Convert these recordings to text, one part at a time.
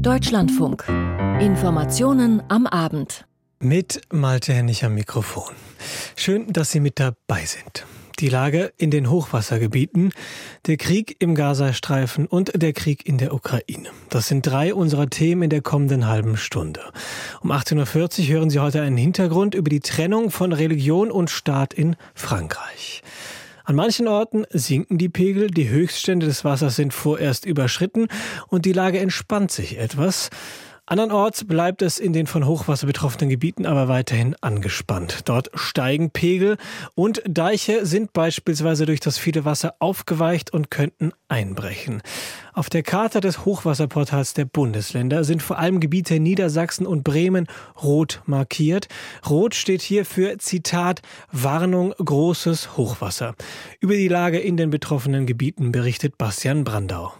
Deutschlandfunk. Informationen am Abend. Mit Malte Hennig am Mikrofon. Schön, dass Sie mit dabei sind. Die Lage in den Hochwassergebieten, der Krieg im Gazastreifen und der Krieg in der Ukraine. Das sind drei unserer Themen in der kommenden halben Stunde. Um 18.40 Uhr hören Sie heute einen Hintergrund über die Trennung von Religion und Staat in Frankreich. An manchen Orten sinken die Pegel, die Höchststände des Wassers sind vorerst überschritten und die Lage entspannt sich etwas. Andernorts bleibt es in den von Hochwasser betroffenen Gebieten aber weiterhin angespannt. Dort steigen Pegel und Deiche sind beispielsweise durch das viele Wasser aufgeweicht und könnten einbrechen. Auf der Karte des Hochwasserportals der Bundesländer sind vor allem Gebiete Niedersachsen und Bremen rot markiert. Rot steht hier für Zitat Warnung großes Hochwasser. Über die Lage in den betroffenen Gebieten berichtet Bastian Brandau.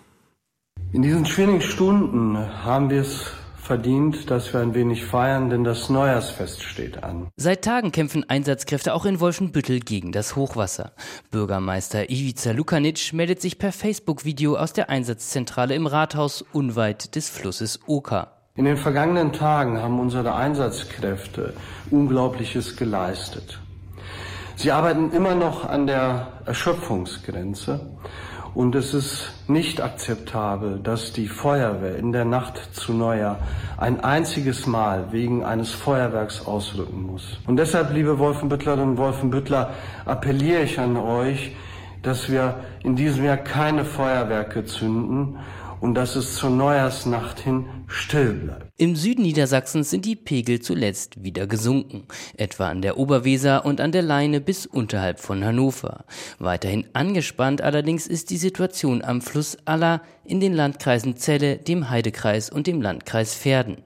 In diesen schwierigen Stunden haben wir es verdient, dass wir ein wenig feiern, denn das Neujahrsfest steht an. Seit Tagen kämpfen Einsatzkräfte auch in Wolfenbüttel gegen das Hochwasser. Bürgermeister Ivica Lukanic meldet sich per Facebook-Video aus der Einsatzzentrale im Rathaus unweit des Flusses Oka. In den vergangenen Tagen haben unsere Einsatzkräfte Unglaubliches geleistet. Sie arbeiten immer noch an der Erschöpfungsgrenze und es ist nicht akzeptabel, dass die Feuerwehr in der Nacht zu Neujahr ein einziges Mal wegen eines Feuerwerks ausrücken muss. Und deshalb, liebe Wolfenbüttlerinnen und Wolfenbüttler, appelliere ich an euch, dass wir in diesem Jahr keine Feuerwerke zünden und dass es zur Neujahrsnacht hin still bleibt. Im Süden Niedersachsens sind die Pegel zuletzt wieder gesunken, etwa an der Oberweser und an der Leine bis unterhalb von Hannover. Weiterhin angespannt allerdings ist die Situation am Fluss Aller in den Landkreisen Celle, dem Heidekreis und dem Landkreis Verden.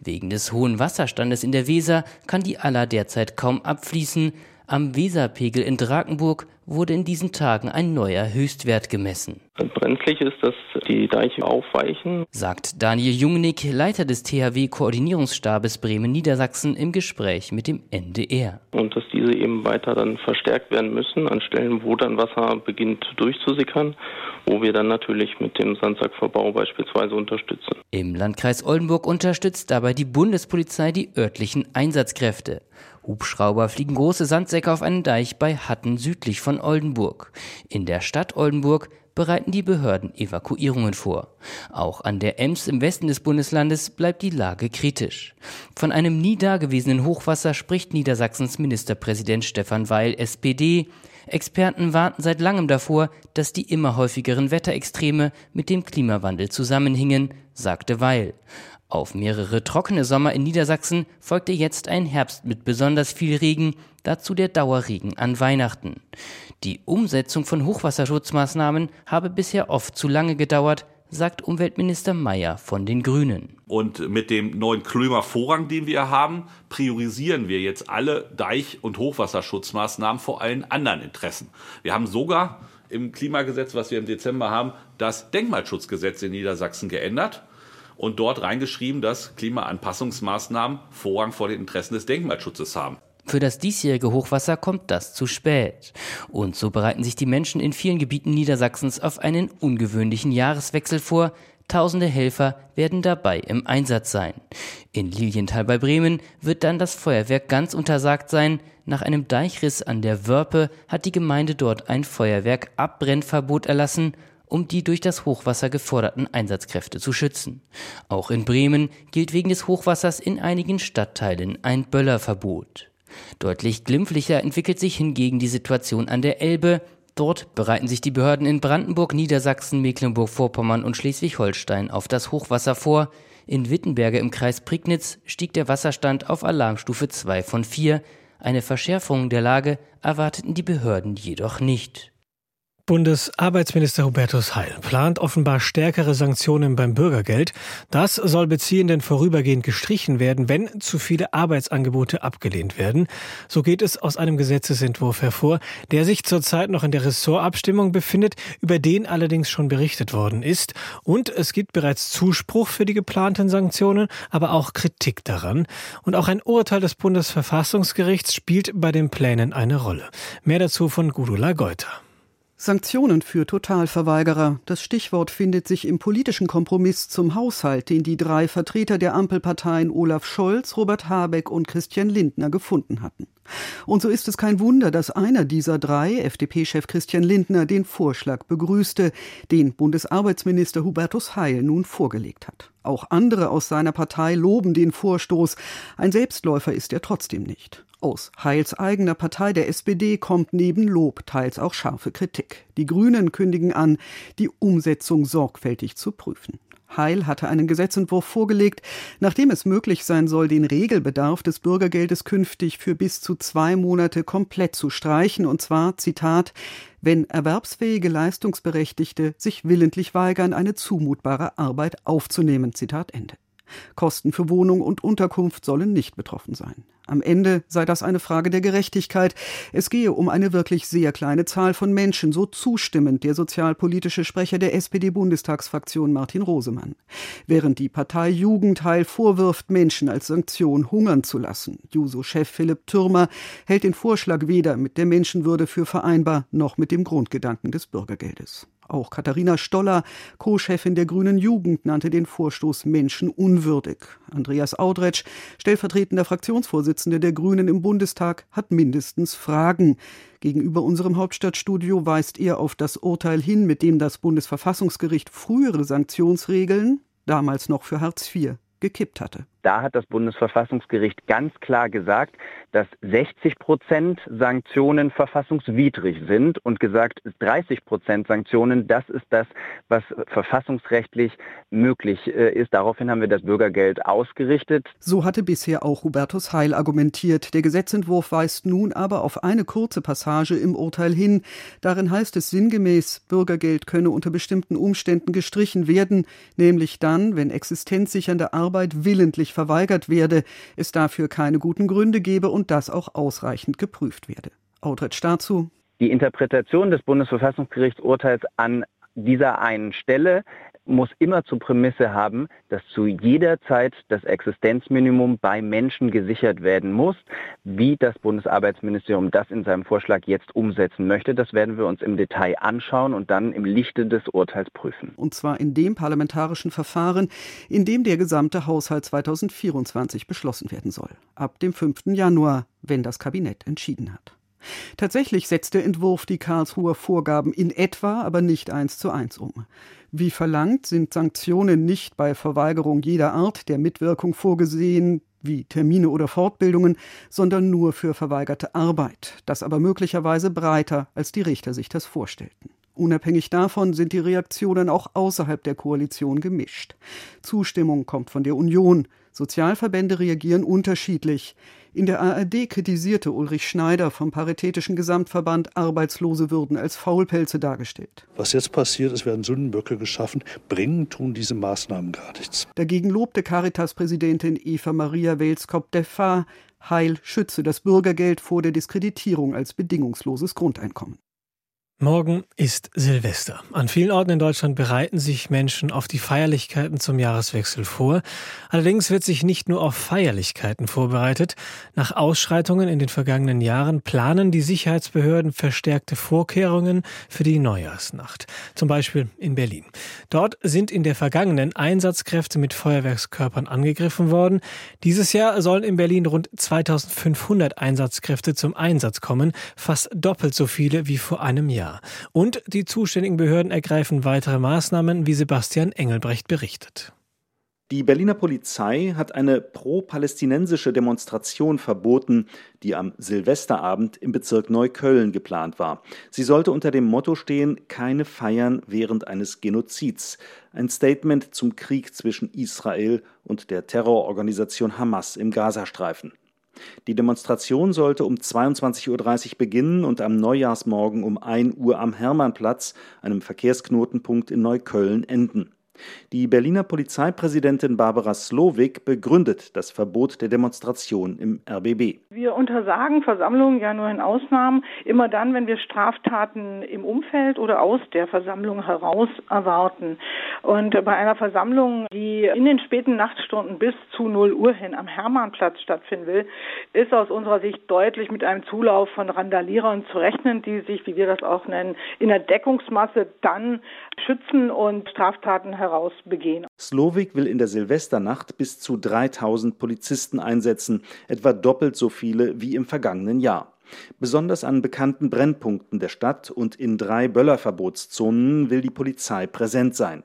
Wegen des hohen Wasserstandes in der Weser kann die Aller derzeit kaum abfließen. Am Weserpegel in Drakenburg wurde in diesen Tagen ein neuer Höchstwert gemessen. Brenzlig ist, dass die Deiche aufweichen, sagt Daniel Jungnick, Leiter des THW-Koordinierungsstabes Bremen-Niedersachsen im Gespräch mit dem NDR. Und dass diese eben weiter dann verstärkt werden müssen an Stellen, wo dann Wasser beginnt durchzusickern, wo wir dann natürlich mit dem Sandsackverbau beispielsweise unterstützen. Im Landkreis Oldenburg unterstützt dabei die Bundespolizei die örtlichen Einsatzkräfte. Hubschrauber fliegen große Sandsäcke auf einen Deich bei Hatten südlich von Oldenburg. In der Stadt Oldenburg bereiten die Behörden Evakuierungen vor. Auch an der Ems im Westen des Bundeslandes bleibt die Lage kritisch. Von einem nie dagewesenen Hochwasser spricht Niedersachsens Ministerpräsident Stefan Weil, SPD. Experten warnten seit langem davor, dass die immer häufigeren Wetterextreme mit dem Klimawandel zusammenhingen, sagte Weil. Auf mehrere trockene Sommer in Niedersachsen folgte jetzt ein Herbst mit besonders viel Regen, dazu der Dauerregen an Weihnachten. Die Umsetzung von Hochwasserschutzmaßnahmen habe bisher oft zu lange gedauert, sagt Umweltminister Mayer von den Grünen. Und mit dem neuen Klimavorrang, den wir haben, priorisieren wir jetzt alle Deich- und Hochwasserschutzmaßnahmen vor allen anderen Interessen. Wir haben sogar im Klimagesetz, was wir im Dezember haben, das Denkmalschutzgesetz in Niedersachsen geändert und dort reingeschrieben, dass Klimaanpassungsmaßnahmen Vorrang vor den Interessen des Denkmalschutzes haben. Für das diesjährige Hochwasser kommt das zu spät. Und so bereiten sich die Menschen in vielen Gebieten Niedersachsens auf einen ungewöhnlichen Jahreswechsel vor. Tausende Helfer werden dabei im Einsatz sein. In Lilienthal bei Bremen wird dann das Feuerwerk ganz untersagt sein. Nach einem Deichriss an der Wörpe hat die Gemeinde dort ein Feuerwerk-Abbrennverbot erlassen um die durch das Hochwasser geforderten Einsatzkräfte zu schützen. Auch in Bremen gilt wegen des Hochwassers in einigen Stadtteilen ein Böllerverbot. Deutlich glimpflicher entwickelt sich hingegen die Situation an der Elbe. Dort bereiten sich die Behörden in Brandenburg, Niedersachsen, Mecklenburg-Vorpommern und Schleswig-Holstein auf das Hochwasser vor. In Wittenberge im Kreis Prignitz stieg der Wasserstand auf Alarmstufe 2 von 4. Eine Verschärfung der Lage erwarteten die Behörden jedoch nicht. Bundesarbeitsminister Hubertus Heil plant offenbar stärkere Sanktionen beim Bürgergeld. Das soll Beziehenden vorübergehend gestrichen werden, wenn zu viele Arbeitsangebote abgelehnt werden. So geht es aus einem Gesetzesentwurf hervor, der sich zurzeit noch in der Ressortabstimmung befindet, über den allerdings schon berichtet worden ist. Und es gibt bereits Zuspruch für die geplanten Sanktionen, aber auch Kritik daran. Und auch ein Urteil des Bundesverfassungsgerichts spielt bei den Plänen eine Rolle. Mehr dazu von Gudula Geuter. Sanktionen für Totalverweigerer. Das Stichwort findet sich im politischen Kompromiss zum Haushalt, den die drei Vertreter der Ampelparteien Olaf Scholz, Robert Habeck und Christian Lindner gefunden hatten. Und so ist es kein Wunder, dass einer dieser drei, FDP-Chef Christian Lindner, den Vorschlag begrüßte, den Bundesarbeitsminister Hubertus Heil nun vorgelegt hat. Auch andere aus seiner Partei loben den Vorstoß. Ein Selbstläufer ist er trotzdem nicht. Aus Heils eigener Partei der SPD kommt neben Lob teils auch scharfe Kritik. Die Grünen kündigen an, die Umsetzung sorgfältig zu prüfen. Heil hatte einen Gesetzentwurf vorgelegt, nachdem es möglich sein soll, den Regelbedarf des Bürgergeldes künftig für bis zu zwei Monate komplett zu streichen, und zwar, Zitat, wenn erwerbsfähige Leistungsberechtigte sich willentlich weigern, eine zumutbare Arbeit aufzunehmen. Zitat Ende. Kosten für Wohnung und Unterkunft sollen nicht betroffen sein. Am Ende sei das eine Frage der Gerechtigkeit. Es gehe um eine wirklich sehr kleine Zahl von Menschen, so zustimmend der sozialpolitische Sprecher der SPD-Bundestagsfraktion Martin Rosemann. Während die Partei Jugendheil vorwirft, Menschen als Sanktion hungern zu lassen. Juso-Chef Philipp Türmer hält den Vorschlag weder mit der Menschenwürde für vereinbar noch mit dem Grundgedanken des Bürgergeldes. Auch Katharina Stoller, Co-Chefin der Grünen Jugend, nannte den Vorstoß menschenunwürdig. Andreas Audretsch, stellvertretender Fraktionsvorsitzender der Grünen im Bundestag, hat mindestens Fragen. Gegenüber unserem Hauptstadtstudio weist er auf das Urteil hin, mit dem das Bundesverfassungsgericht frühere Sanktionsregeln, damals noch für Hartz IV, gekippt hatte. Da hat das Bundesverfassungsgericht ganz klar gesagt, dass 60 Prozent Sanktionen verfassungswidrig sind und gesagt, 30 Prozent Sanktionen, das ist das, was verfassungsrechtlich möglich äh, ist. Daraufhin haben wir das Bürgergeld ausgerichtet. So hatte bisher auch Hubertus Heil argumentiert. Der Gesetzentwurf weist nun aber auf eine kurze Passage im Urteil hin. Darin heißt es sinngemäß, Bürgergeld könne unter bestimmten Umständen gestrichen werden, nämlich dann, wenn existenzsichernde Arbeit willentlich verweigert werde, es dafür keine guten Gründe gebe und das auch ausreichend geprüft werde. Audretsch dazu. Die Interpretation des Bundesverfassungsgerichtsurteils an dieser einen Stelle muss immer zur Prämisse haben, dass zu jeder Zeit das Existenzminimum bei Menschen gesichert werden muss. Wie das Bundesarbeitsministerium das in seinem Vorschlag jetzt umsetzen möchte, das werden wir uns im Detail anschauen und dann im Lichte des Urteils prüfen. Und zwar in dem parlamentarischen Verfahren, in dem der gesamte Haushalt 2024 beschlossen werden soll. Ab dem 5. Januar, wenn das Kabinett entschieden hat. Tatsächlich setzt der Entwurf die Karlsruher Vorgaben in etwa, aber nicht eins zu eins um. Wie verlangt, sind Sanktionen nicht bei Verweigerung jeder Art der Mitwirkung vorgesehen, wie Termine oder Fortbildungen, sondern nur für verweigerte Arbeit, das aber möglicherweise breiter, als die Richter sich das vorstellten. Unabhängig davon sind die Reaktionen auch außerhalb der Koalition gemischt. Zustimmung kommt von der Union, Sozialverbände reagieren unterschiedlich. In der ARD kritisierte Ulrich Schneider vom Paritätischen Gesamtverband Arbeitslose würden als Faulpelze dargestellt. Was jetzt passiert, es werden Sündenböcke geschaffen, bringen tun diese Maßnahmen gar nichts. Dagegen lobte Caritas-Präsidentin Eva Maria Welskop-Defa, Heil schütze das Bürgergeld vor der Diskreditierung als bedingungsloses Grundeinkommen. Morgen ist Silvester. An vielen Orten in Deutschland bereiten sich Menschen auf die Feierlichkeiten zum Jahreswechsel vor. Allerdings wird sich nicht nur auf Feierlichkeiten vorbereitet. Nach Ausschreitungen in den vergangenen Jahren planen die Sicherheitsbehörden verstärkte Vorkehrungen für die Neujahrsnacht. Zum Beispiel in Berlin. Dort sind in der vergangenen Einsatzkräfte mit Feuerwerkskörpern angegriffen worden. Dieses Jahr sollen in Berlin rund 2500 Einsatzkräfte zum Einsatz kommen, fast doppelt so viele wie vor einem Jahr. Und die zuständigen Behörden ergreifen weitere Maßnahmen, wie Sebastian Engelbrecht berichtet. Die Berliner Polizei hat eine pro-palästinensische Demonstration verboten, die am Silvesterabend im Bezirk Neukölln geplant war. Sie sollte unter dem Motto stehen, keine Feiern während eines Genozids. Ein Statement zum Krieg zwischen Israel und der Terrororganisation Hamas im Gazastreifen. Die Demonstration sollte um 22.30 Uhr beginnen und am Neujahrsmorgen um 1 Uhr am Hermannplatz, einem Verkehrsknotenpunkt in Neukölln, enden. Die Berliner Polizeipräsidentin Barbara Slowik begründet das Verbot der Demonstration im RBB. Wir untersagen Versammlungen ja nur in Ausnahmen, immer dann, wenn wir Straftaten im Umfeld oder aus der Versammlung heraus erwarten. Und bei einer Versammlung, die in den späten Nachtstunden bis zu 0 Uhr hin am Hermannplatz stattfinden will, ist aus unserer Sicht deutlich mit einem Zulauf von Randalierern zu rechnen, die sich, wie wir das auch nennen, in der Deckungsmasse dann schützen und Straftaten heraus begehen. Slowik will in der Silvesternacht bis zu 3000 Polizisten einsetzen, etwa doppelt so viele wie im vergangenen Jahr. Besonders an bekannten Brennpunkten der Stadt und in drei Böllerverbotszonen will die Polizei präsent sein.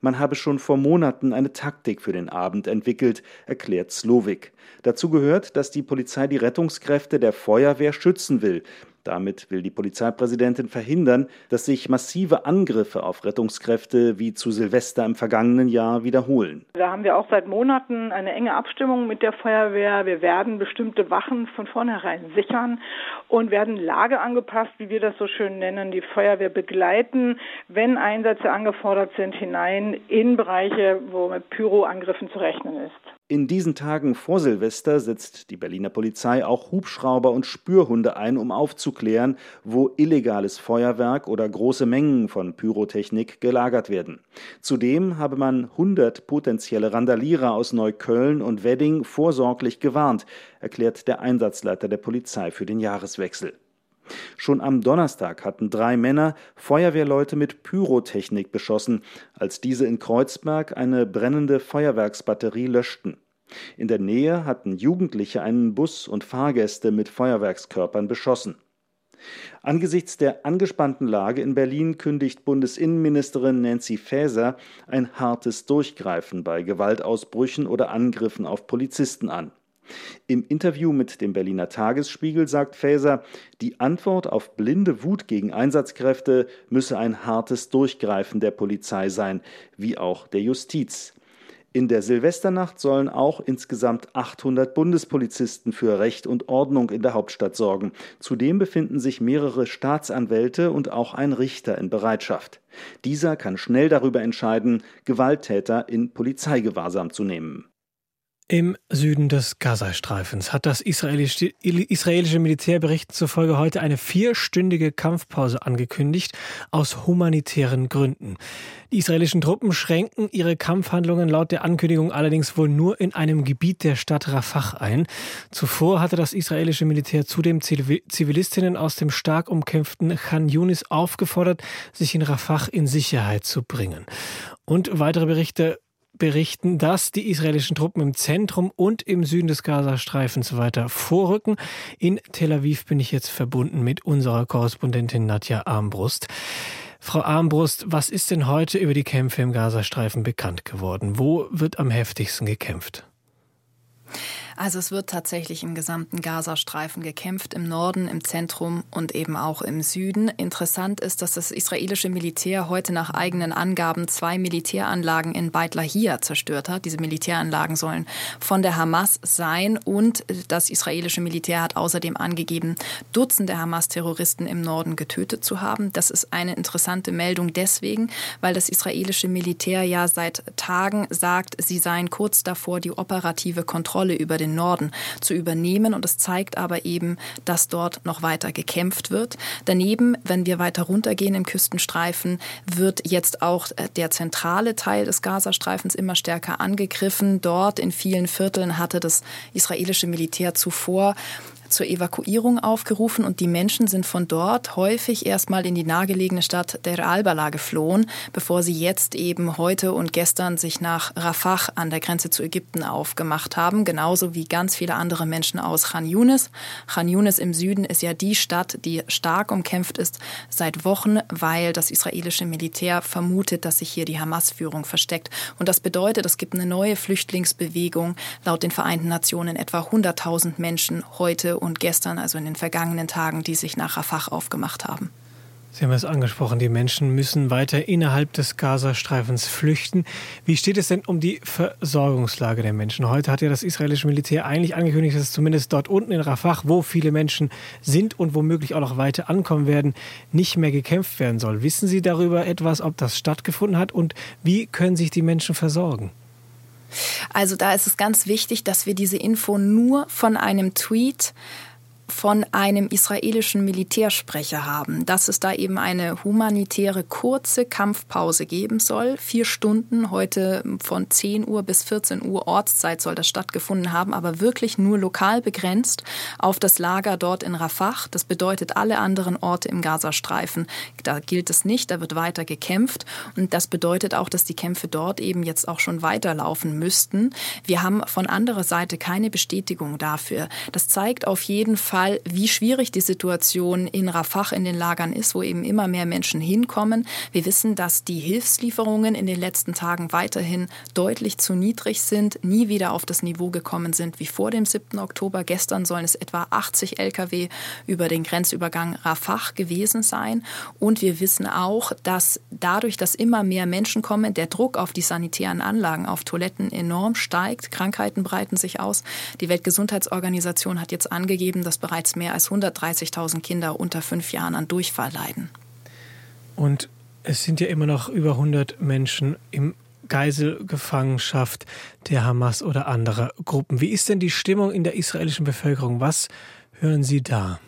Man habe schon vor Monaten eine Taktik für den Abend entwickelt, erklärt Slowik. Dazu gehört, dass die Polizei die Rettungskräfte der Feuerwehr schützen will. Damit will die Polizeipräsidentin verhindern, dass sich massive Angriffe auf Rettungskräfte wie zu Silvester im vergangenen Jahr wiederholen. Da haben wir auch seit Monaten eine enge Abstimmung mit der Feuerwehr. Wir werden bestimmte Wachen von vornherein sichern und werden Lage angepasst, wie wir das so schön nennen, die Feuerwehr begleiten, wenn Einsätze angefordert sind, hinein in Bereiche, wo mit Pyroangriffen zu rechnen ist. In diesen Tagen vor Silvester setzt die Berliner Polizei auch Hubschrauber und Spürhunde ein, um aufzuklären, wo illegales Feuerwerk oder große Mengen von Pyrotechnik gelagert werden. Zudem habe man 100 potenzielle Randalierer aus Neukölln und Wedding vorsorglich gewarnt, erklärt der Einsatzleiter der Polizei für den Jahreswechsel. Schon am Donnerstag hatten drei Männer Feuerwehrleute mit Pyrotechnik beschossen, als diese in Kreuzberg eine brennende Feuerwerksbatterie löschten. In der Nähe hatten Jugendliche einen Bus und Fahrgäste mit Feuerwerkskörpern beschossen. Angesichts der angespannten Lage in Berlin kündigt Bundesinnenministerin Nancy Faeser ein hartes Durchgreifen bei Gewaltausbrüchen oder Angriffen auf Polizisten an. Im Interview mit dem Berliner Tagesspiegel sagt Faeser, die Antwort auf blinde Wut gegen Einsatzkräfte müsse ein hartes Durchgreifen der Polizei sein, wie auch der Justiz. In der Silvesternacht sollen auch insgesamt 800 Bundespolizisten für Recht und Ordnung in der Hauptstadt sorgen. Zudem befinden sich mehrere Staatsanwälte und auch ein Richter in Bereitschaft. Dieser kann schnell darüber entscheiden, Gewalttäter in Polizeigewahrsam zu nehmen. Im Süden des Gazastreifens hat das israelische, israelische Militärbericht zufolge heute eine vierstündige Kampfpause angekündigt, aus humanitären Gründen. Die israelischen Truppen schränken ihre Kampfhandlungen laut der Ankündigung allerdings wohl nur in einem Gebiet der Stadt Rafah ein. Zuvor hatte das israelische Militär zudem Zivilistinnen aus dem stark umkämpften Khan Yunis aufgefordert, sich in Rafah in Sicherheit zu bringen. Und weitere Berichte berichten, dass die israelischen Truppen im Zentrum und im Süden des Gazastreifens weiter vorrücken. In Tel Aviv bin ich jetzt verbunden mit unserer Korrespondentin Nadja Armbrust. Frau Armbrust, was ist denn heute über die Kämpfe im Gazastreifen bekannt geworden? Wo wird am heftigsten gekämpft? Also es wird tatsächlich im gesamten Gazastreifen gekämpft, im Norden, im Zentrum und eben auch im Süden. Interessant ist, dass das israelische Militär heute nach eigenen Angaben zwei Militäranlagen in Beit Lahia zerstört hat. Diese Militäranlagen sollen von der Hamas sein und das israelische Militär hat außerdem angegeben, Dutzende Hamas-Terroristen im Norden getötet zu haben. Das ist eine interessante Meldung deswegen, weil das israelische Militär ja seit Tagen sagt, sie seien kurz davor, die operative Kontrolle über den Norden zu übernehmen. Und es zeigt aber eben, dass dort noch weiter gekämpft wird. Daneben, wenn wir weiter runtergehen im Küstenstreifen, wird jetzt auch äh, der zentrale Teil des Gazastreifens immer stärker angegriffen. Dort in vielen Vierteln hatte das israelische Militär zuvor zur Evakuierung aufgerufen und die Menschen sind von dort häufig erstmal in die nahegelegene Stadt Der Albala geflohen, bevor sie jetzt eben heute und gestern sich nach Rafah an der Grenze zu Ägypten aufgemacht haben, genauso wie ganz viele andere Menschen aus Khan Yunis. Khan Yunis im Süden ist ja die Stadt, die stark umkämpft ist seit Wochen, weil das israelische Militär vermutet, dass sich hier die Hamas-Führung versteckt. Und das bedeutet, es gibt eine neue Flüchtlingsbewegung, laut den Vereinten Nationen etwa 100.000 Menschen heute und gestern, also in den vergangenen Tagen, die sich nach Rafah aufgemacht haben. Sie haben es angesprochen, die Menschen müssen weiter innerhalb des Gazastreifens flüchten. Wie steht es denn um die Versorgungslage der Menschen? Heute hat ja das israelische Militär eigentlich angekündigt, dass zumindest dort unten in Rafah, wo viele Menschen sind und womöglich auch noch weiter ankommen werden, nicht mehr gekämpft werden soll. Wissen Sie darüber etwas, ob das stattgefunden hat und wie können sich die Menschen versorgen? Also da ist es ganz wichtig, dass wir diese Info nur von einem Tweet von einem israelischen Militärsprecher haben, dass es da eben eine humanitäre kurze Kampfpause geben soll. Vier Stunden, heute von 10 Uhr bis 14 Uhr Ortszeit soll das stattgefunden haben, aber wirklich nur lokal begrenzt auf das Lager dort in Rafah. Das bedeutet, alle anderen Orte im Gazastreifen, da gilt es nicht, da wird weiter gekämpft. Und das bedeutet auch, dass die Kämpfe dort eben jetzt auch schon weiterlaufen müssten. Wir haben von anderer Seite keine Bestätigung dafür. Das zeigt auf jeden Fall, Fall, wie schwierig die Situation in Rafah in den Lagern ist, wo eben immer mehr Menschen hinkommen. Wir wissen, dass die Hilfslieferungen in den letzten Tagen weiterhin deutlich zu niedrig sind, nie wieder auf das Niveau gekommen sind wie vor dem 7. Oktober. Gestern sollen es etwa 80 Lkw über den Grenzübergang Rafah gewesen sein. Und wir wissen auch, dass dadurch, dass immer mehr Menschen kommen, der Druck auf die sanitären Anlagen, auf Toiletten enorm steigt. Krankheiten breiten sich aus. Die Weltgesundheitsorganisation hat jetzt angegeben, dass bereits mehr als 130.000 Kinder unter fünf Jahren an Durchfall leiden. Und es sind ja immer noch über 100 Menschen im Geiselgefangenschaft der Hamas oder anderer Gruppen. Wie ist denn die Stimmung in der israelischen Bevölkerung? Was hören Sie da?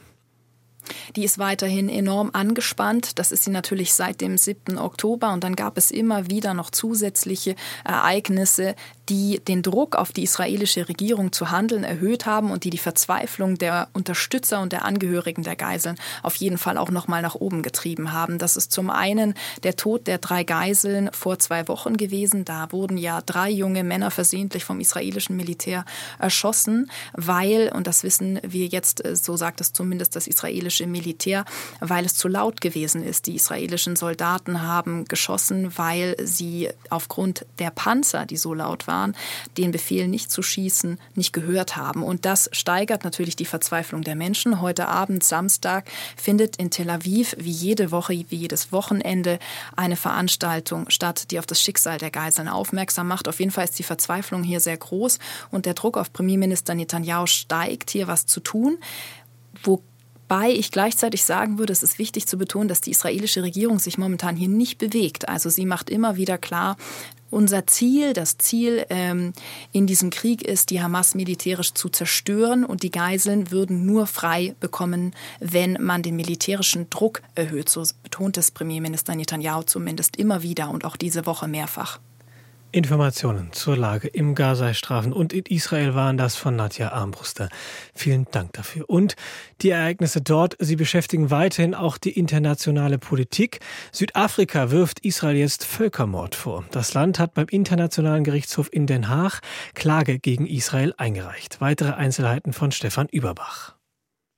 Die ist weiterhin enorm angespannt. Das ist sie natürlich seit dem 7. Oktober. Und dann gab es immer wieder noch zusätzliche Ereignisse, die den Druck auf die israelische Regierung zu handeln erhöht haben und die die Verzweiflung der Unterstützer und der Angehörigen der Geiseln auf jeden Fall auch noch mal nach oben getrieben haben. Das ist zum einen der Tod der drei Geiseln vor zwei Wochen gewesen. Da wurden ja drei junge Männer versehentlich vom israelischen Militär erschossen, weil, und das wissen wir jetzt, äh, so sagt es zumindest das israelische Militär, weil es zu laut gewesen ist. Die israelischen Soldaten haben geschossen, weil sie aufgrund der Panzer, die so laut waren, waren, den Befehl nicht zu schießen, nicht gehört haben. Und das steigert natürlich die Verzweiflung der Menschen. Heute Abend, Samstag, findet in Tel Aviv wie jede Woche, wie jedes Wochenende eine Veranstaltung statt, die auf das Schicksal der Geiseln aufmerksam macht. Auf jeden Fall ist die Verzweiflung hier sehr groß und der Druck auf Premierminister Netanyahu steigt, hier was zu tun. Wo Wobei ich gleichzeitig sagen würde, es ist wichtig zu betonen, dass die israelische Regierung sich momentan hier nicht bewegt. Also sie macht immer wieder klar, unser Ziel, das Ziel ähm, in diesem Krieg ist, die Hamas militärisch zu zerstören und die Geiseln würden nur frei bekommen, wenn man den militärischen Druck erhöht. So betont es Premierminister Netanyahu zumindest immer wieder und auch diese Woche mehrfach. Informationen zur Lage im Gazastreifen und in Israel waren das von Nadja Armbruster. Vielen Dank dafür. Und die Ereignisse dort, sie beschäftigen weiterhin auch die internationale Politik. Südafrika wirft Israel jetzt Völkermord vor. Das Land hat beim Internationalen Gerichtshof in Den Haag Klage gegen Israel eingereicht. Weitere Einzelheiten von Stefan Überbach.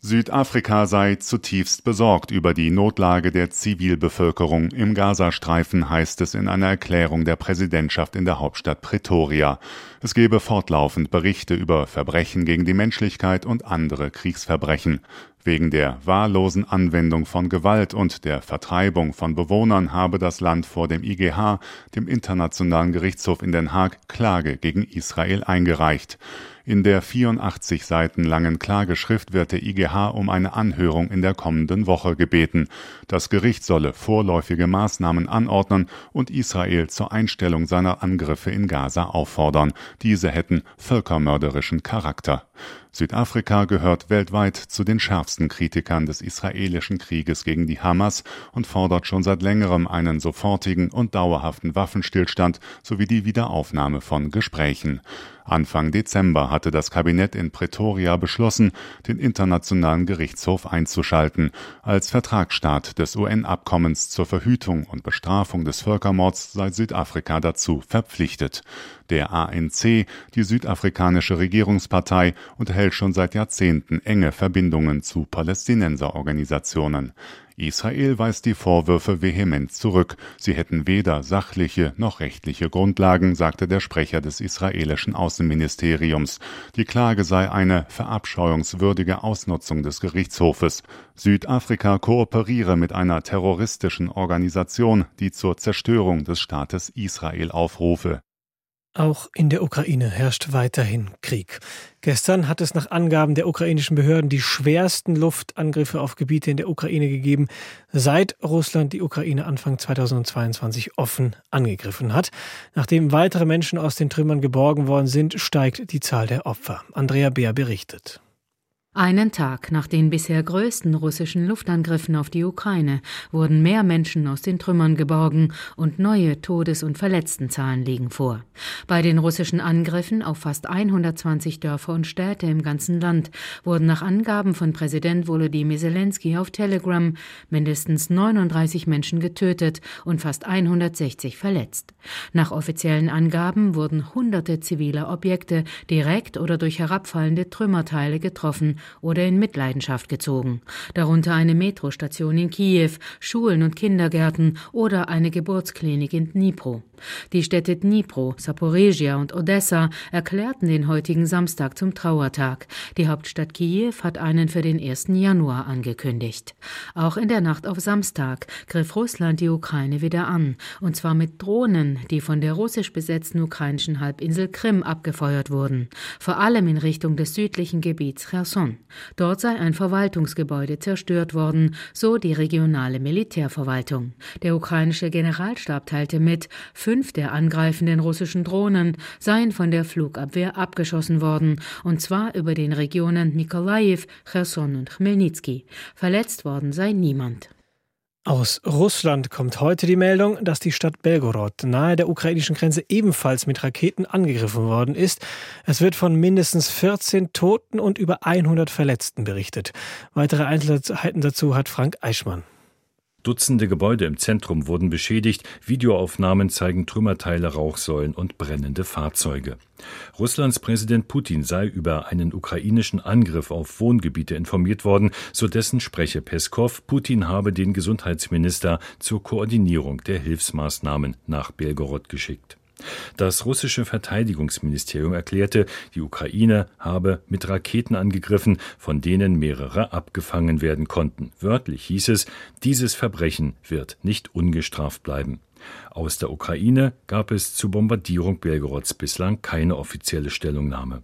Südafrika sei zutiefst besorgt über die Notlage der Zivilbevölkerung im Gazastreifen, heißt es in einer Erklärung der Präsidentschaft in der Hauptstadt Pretoria. Es gebe fortlaufend Berichte über Verbrechen gegen die Menschlichkeit und andere Kriegsverbrechen. Wegen der wahllosen Anwendung von Gewalt und der Vertreibung von Bewohnern habe das Land vor dem IGH, dem Internationalen Gerichtshof in Den Haag, Klage gegen Israel eingereicht. In der 84 Seiten langen Klageschrift wird der IGH um eine Anhörung in der kommenden Woche gebeten. Das Gericht solle vorläufige Maßnahmen anordnen und Israel zur Einstellung seiner Angriffe in Gaza auffordern. Diese hätten völkermörderischen Charakter. Südafrika gehört weltweit zu den schärfsten Kritikern des israelischen Krieges gegen die Hamas und fordert schon seit längerem einen sofortigen und dauerhaften Waffenstillstand sowie die Wiederaufnahme von Gesprächen. Anfang Dezember hatte das Kabinett in Pretoria beschlossen, den Internationalen Gerichtshof einzuschalten. Als Vertragsstaat des UN-Abkommens zur Verhütung und Bestrafung des Völkermords sei Südafrika dazu verpflichtet. Der ANC, die südafrikanische Regierungspartei, unterhält schon seit Jahrzehnten enge Verbindungen zu Palästinenserorganisationen. Israel weist die Vorwürfe vehement zurück. Sie hätten weder sachliche noch rechtliche Grundlagen, sagte der Sprecher des israelischen Außenministeriums. Die Klage sei eine verabscheuungswürdige Ausnutzung des Gerichtshofes. Südafrika kooperiere mit einer terroristischen Organisation, die zur Zerstörung des Staates Israel aufrufe. Auch in der Ukraine herrscht weiterhin Krieg. Gestern hat es nach Angaben der ukrainischen Behörden die schwersten Luftangriffe auf Gebiete in der Ukraine gegeben, seit Russland die Ukraine Anfang 2022 offen angegriffen hat. Nachdem weitere Menschen aus den Trümmern geborgen worden sind, steigt die Zahl der Opfer. Andrea Beer berichtet. Einen Tag nach den bisher größten russischen Luftangriffen auf die Ukraine wurden mehr Menschen aus den Trümmern geborgen und neue Todes- und Verletztenzahlen liegen vor. Bei den russischen Angriffen auf fast 120 Dörfer und Städte im ganzen Land wurden nach Angaben von Präsident Volodymyr Zelensky auf Telegram mindestens 39 Menschen getötet und fast 160 verletzt. Nach offiziellen Angaben wurden hunderte ziviler Objekte direkt oder durch herabfallende Trümmerteile getroffen oder in Mitleidenschaft gezogen, darunter eine Metrostation in Kiew, Schulen und Kindergärten oder eine Geburtsklinik in Dnipro. Die Städte Dnipro, Saporegia und Odessa erklärten den heutigen Samstag zum Trauertag. Die Hauptstadt Kiew hat einen für den 1. Januar angekündigt. Auch in der Nacht auf Samstag griff Russland die Ukraine wieder an, und zwar mit Drohnen, die von der russisch besetzten ukrainischen Halbinsel Krim abgefeuert wurden, vor allem in Richtung des südlichen Gebiets Cherson. Dort sei ein Verwaltungsgebäude zerstört worden, so die regionale Militärverwaltung. Der ukrainische Generalstab teilte mit, fünf der angreifenden russischen Drohnen seien von der Flugabwehr abgeschossen worden, und zwar über den Regionen Mikolajew, Cherson und Chmelnyzki. Verletzt worden sei niemand. Aus Russland kommt heute die Meldung, dass die Stadt Belgorod nahe der ukrainischen Grenze ebenfalls mit Raketen angegriffen worden ist. Es wird von mindestens 14 Toten und über 100 Verletzten berichtet. Weitere Einzelheiten dazu hat Frank Eichmann. Dutzende Gebäude im Zentrum wurden beschädigt, Videoaufnahmen zeigen Trümmerteile, Rauchsäulen und brennende Fahrzeuge. Russlands Präsident Putin sei über einen ukrainischen Angriff auf Wohngebiete informiert worden, so dessen Sprecher Peskow, Putin habe den Gesundheitsminister zur Koordinierung der Hilfsmaßnahmen nach Belgorod geschickt. Das russische Verteidigungsministerium erklärte, die Ukraine habe mit Raketen angegriffen, von denen mehrere abgefangen werden konnten. Wörtlich hieß es, dieses Verbrechen wird nicht ungestraft bleiben. Aus der Ukraine gab es zur Bombardierung Belgorods bislang keine offizielle Stellungnahme.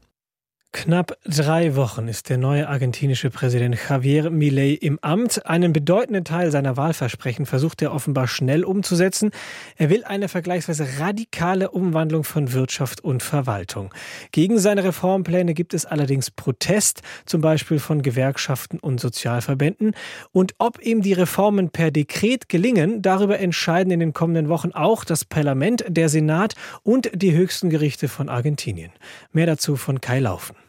Knapp drei Wochen ist der neue argentinische Präsident Javier Milei im Amt. Einen bedeutenden Teil seiner Wahlversprechen versucht er offenbar schnell umzusetzen. Er will eine vergleichsweise radikale Umwandlung von Wirtschaft und Verwaltung. Gegen seine Reformpläne gibt es allerdings Protest, zum Beispiel von Gewerkschaften und Sozialverbänden. Und ob ihm die Reformen per Dekret gelingen, darüber entscheiden in den kommenden Wochen auch das Parlament, der Senat und die höchsten Gerichte von Argentinien. Mehr dazu von Kai Laufen.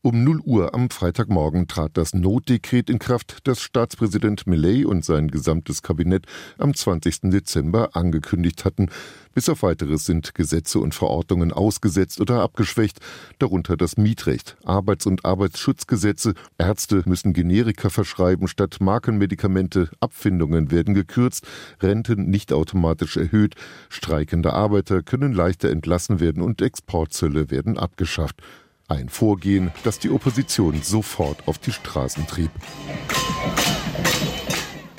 Um 0 Uhr am Freitagmorgen trat das Notdekret in Kraft, das Staatspräsident Millet und sein gesamtes Kabinett am 20. Dezember angekündigt hatten. Bis auf weiteres sind Gesetze und Verordnungen ausgesetzt oder abgeschwächt, darunter das Mietrecht, Arbeits- und Arbeitsschutzgesetze, Ärzte müssen Generika verschreiben statt Markenmedikamente, Abfindungen werden gekürzt, Renten nicht automatisch erhöht, streikende Arbeiter können leichter entlassen werden und Exportzölle werden abgeschafft. Ein Vorgehen, das die Opposition sofort auf die Straßen trieb.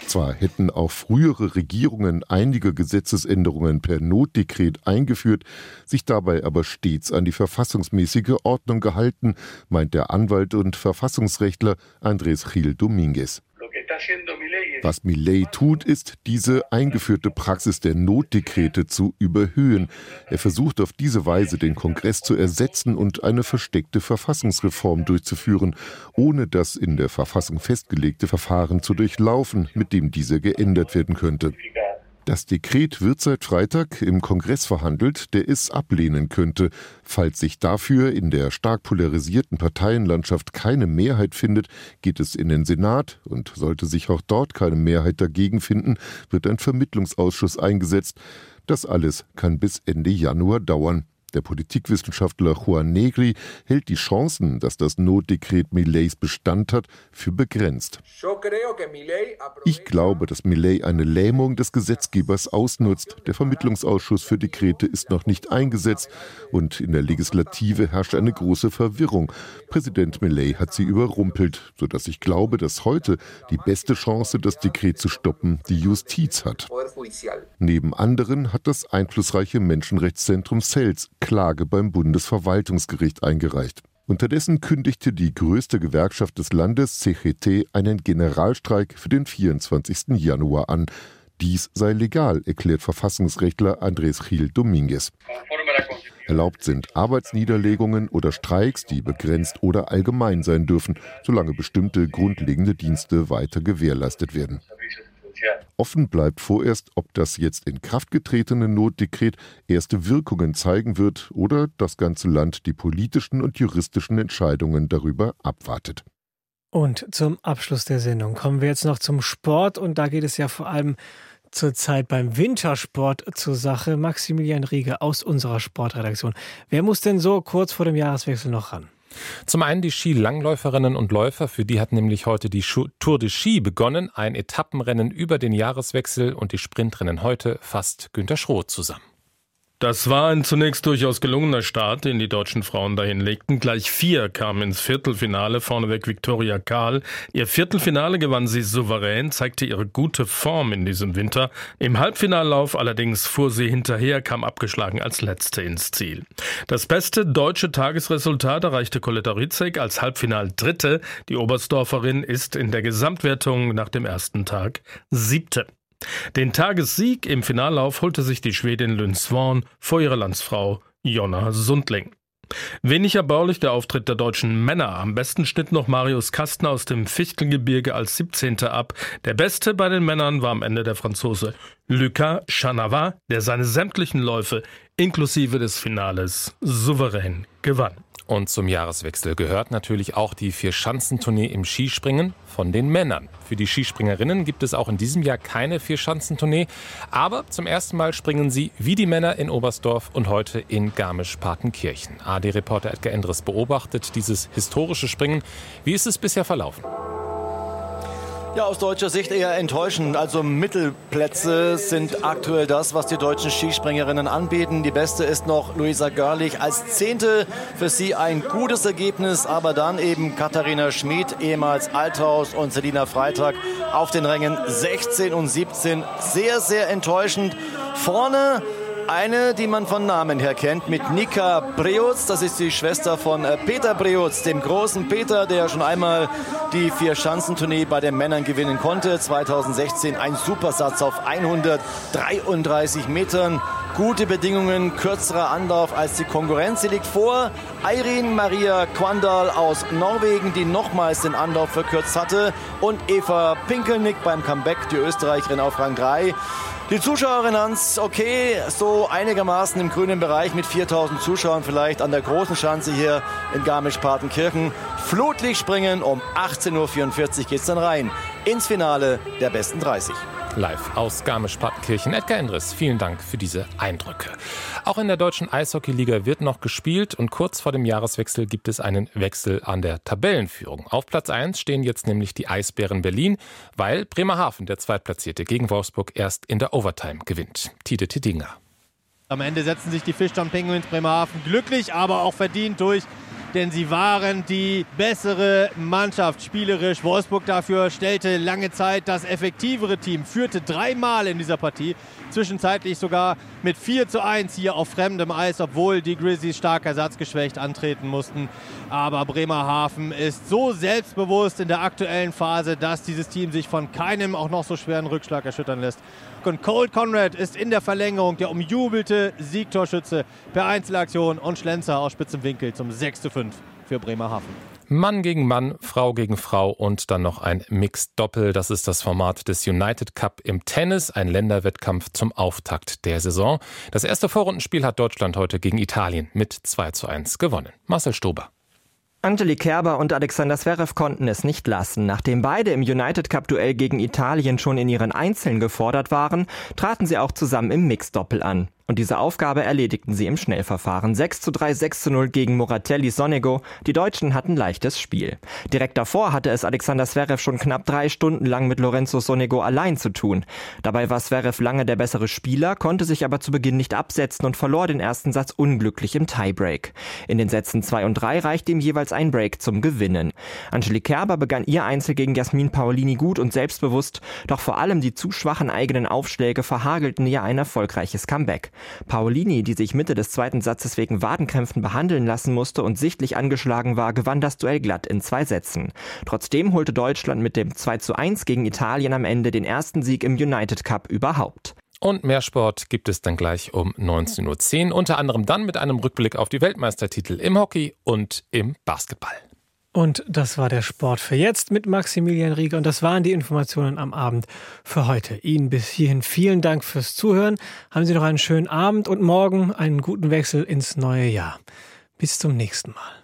Zwar hätten auch frühere Regierungen einige Gesetzesänderungen per Notdekret eingeführt, sich dabei aber stets an die verfassungsmäßige Ordnung gehalten, meint der Anwalt und Verfassungsrechtler Andrés Gil Dominguez. Was Millet tut, ist, diese eingeführte Praxis der Notdekrete zu überhöhen. Er versucht auf diese Weise, den Kongress zu ersetzen und eine versteckte Verfassungsreform durchzuführen, ohne das in der Verfassung festgelegte Verfahren zu durchlaufen, mit dem diese geändert werden könnte. Das Dekret wird seit Freitag im Kongress verhandelt, der es ablehnen könnte. Falls sich dafür in der stark polarisierten Parteienlandschaft keine Mehrheit findet, geht es in den Senat und sollte sich auch dort keine Mehrheit dagegen finden, wird ein Vermittlungsausschuss eingesetzt. Das alles kann bis Ende Januar dauern. Der Politikwissenschaftler Juan Negri hält die Chancen, dass das Notdekret Millets Bestand hat, für begrenzt. Ich glaube, dass Millet eine Lähmung des Gesetzgebers ausnutzt. Der Vermittlungsausschuss für Dekrete ist noch nicht eingesetzt und in der Legislative herrscht eine große Verwirrung. Präsident Millet hat sie überrumpelt, sodass ich glaube, dass heute die beste Chance, das Dekret zu stoppen, die Justiz hat. Neben anderen hat das einflussreiche Menschenrechtszentrum CELS Klage beim Bundesverwaltungsgericht eingereicht. Unterdessen kündigte die größte Gewerkschaft des Landes, CGT, einen Generalstreik für den 24. Januar an. Dies sei legal, erklärt Verfassungsrechtler Andrés Gil Dominguez. Erlaubt sind Arbeitsniederlegungen oder Streiks, die begrenzt oder allgemein sein dürfen, solange bestimmte grundlegende Dienste weiter gewährleistet werden. Offen bleibt vorerst, ob das jetzt in Kraft getretene Notdekret erste Wirkungen zeigen wird oder das ganze Land die politischen und juristischen Entscheidungen darüber abwartet. Und zum Abschluss der Sendung kommen wir jetzt noch zum Sport und da geht es ja vor allem zurzeit beim Wintersport zur Sache. Maximilian Riege aus unserer Sportredaktion. Wer muss denn so kurz vor dem Jahreswechsel noch ran? Zum einen die Skilangläuferinnen und Läufer, für die hat nämlich heute die Tour de Ski begonnen, ein Etappenrennen über den Jahreswechsel und die Sprintrennen heute fasst Günter Schroth zusammen. Das war ein zunächst durchaus gelungener Start, den die deutschen Frauen dahin legten. Gleich vier kamen ins Viertelfinale, vorneweg Viktoria Karl. Ihr Viertelfinale gewann sie souverän, zeigte ihre gute Form in diesem Winter. Im Halbfinallauf allerdings fuhr sie hinterher, kam abgeschlagen als Letzte ins Ziel. Das beste deutsche Tagesresultat erreichte Coletta Rizek als Halbfinal-Dritte. Die Oberstdorferin ist in der Gesamtwertung nach dem ersten Tag Siebte. Den Tagessieg im Finallauf holte sich die Schwedin Lynn Swan vor ihrer Landsfrau Jonna Sundling. Wenig erbaulich der Auftritt der deutschen Männer. Am besten schnitt noch Marius Kastner aus dem Fichtelgebirge als 17. ab. Der Beste bei den Männern war am Ende der Franzose Lucas Chanava, der seine sämtlichen Läufe inklusive des Finales souverän gewann. Und zum Jahreswechsel gehört natürlich auch die Vier-Schanzentournee im Skispringen von den Männern. Für die Skispringerinnen gibt es auch in diesem Jahr keine Vier-Schanzentournee, aber zum ersten Mal springen sie wie die Männer in Oberstdorf und heute in Garmisch-Partenkirchen. AD-Reporter Edgar Endres beobachtet dieses historische Springen. Wie ist es bisher verlaufen? Ja, aus deutscher Sicht eher enttäuschend. Also Mittelplätze sind aktuell das, was die deutschen Skispringerinnen anbieten. Die beste ist noch Luisa Görlich als Zehnte. Für sie ein gutes Ergebnis, aber dann eben Katharina Schmid, ehemals Althaus und Selina Freitag auf den Rängen 16 und 17. Sehr, sehr enttäuschend. Vorne eine, die man von Namen her kennt, mit Nika Breutz. Das ist die Schwester von äh, Peter Breutz, dem großen Peter, der schon einmal die Vier-Schanzentournee bei den Männern gewinnen konnte. 2016 ein Supersatz auf 133 Metern. Gute Bedingungen, kürzerer Anlauf als die Konkurrenz. Sie liegt vor Eirin Maria Quandal aus Norwegen, die nochmals den Anlauf verkürzt hatte. Und Eva Pinkelnick beim Comeback, die Österreicherin auf Rang 3. Die Zuschauerresonanz, okay, so einigermaßen im grünen Bereich mit 4000 Zuschauern vielleicht an der großen Schanze hier in Garmisch-Partenkirchen. Flutlicht springen, um 18.44 Uhr geht es dann rein ins Finale der besten 30. Live aus Garmisch-Partenkirchen. Edgar Endres, vielen Dank für diese Eindrücke. Auch in der deutschen Eishockeyliga wird noch gespielt und kurz vor dem Jahreswechsel gibt es einen Wechsel an der Tabellenführung. Auf Platz 1 stehen jetzt nämlich die Eisbären Berlin, weil Bremerhaven, der Zweitplatzierte, gegen Wolfsburg erst in der Overtime gewinnt. Tide Tidinger. Am Ende setzen sich die Fischtown Penguins Bremerhaven glücklich, aber auch verdient durch denn sie waren die bessere Mannschaft spielerisch. Wolfsburg dafür stellte lange Zeit das effektivere Team, führte dreimal in dieser Partie, zwischenzeitlich sogar mit 4 zu 1 hier auf fremdem Eis, obwohl die Grizzlies stark ersatzgeschwächt antreten mussten. Aber Bremerhaven ist so selbstbewusst in der aktuellen Phase, dass dieses Team sich von keinem auch noch so schweren Rückschlag erschüttern lässt. Und Cole Conrad ist in der Verlängerung der umjubelte Siegtorschütze per Einzelaktion und Schlenzer aus spitzem Winkel zum 6 zu 5 für Bremerhaven. Mann gegen Mann, Frau gegen Frau und dann noch ein Mixed Doppel. Das ist das Format des United Cup im Tennis, ein Länderwettkampf zum Auftakt der Saison. Das erste Vorrundenspiel hat Deutschland heute gegen Italien mit 2 zu 1 gewonnen. Marcel Stober. Angelique Kerber und Alexander Zverev konnten es nicht lassen. Nachdem beide im United Cup Duell gegen Italien schon in ihren Einzeln gefordert waren, traten sie auch zusammen im Mixdoppel an. Und diese Aufgabe erledigten sie im Schnellverfahren. 6 zu 3, 6 zu 0 gegen Moratelli Sonego. Die Deutschen hatten leichtes Spiel. Direkt davor hatte es Alexander Zverev schon knapp drei Stunden lang mit Lorenzo Sonego allein zu tun. Dabei war Zverev lange der bessere Spieler, konnte sich aber zu Beginn nicht absetzen und verlor den ersten Satz unglücklich im Tiebreak. In den Sätzen 2 und 3 reichte ihm jeweils ein Break zum Gewinnen. Angelique Kerber begann ihr Einzel gegen Jasmin Paolini gut und selbstbewusst, doch vor allem die zu schwachen eigenen Aufschläge verhagelten ihr ein erfolgreiches Comeback. Paolini, die sich Mitte des zweiten Satzes wegen Wadenkrämpfen behandeln lassen musste und sichtlich angeschlagen war, gewann das Duell glatt in zwei Sätzen. Trotzdem holte Deutschland mit dem 2 zu 1 gegen Italien am Ende den ersten Sieg im United Cup überhaupt. Und mehr Sport gibt es dann gleich um 19.10 Uhr, unter anderem dann mit einem Rückblick auf die Weltmeistertitel im Hockey und im Basketball. Und das war der Sport für jetzt mit Maximilian Rieger. Und das waren die Informationen am Abend für heute. Ihnen bis hierhin vielen Dank fürs Zuhören. Haben Sie noch einen schönen Abend und morgen einen guten Wechsel ins neue Jahr. Bis zum nächsten Mal.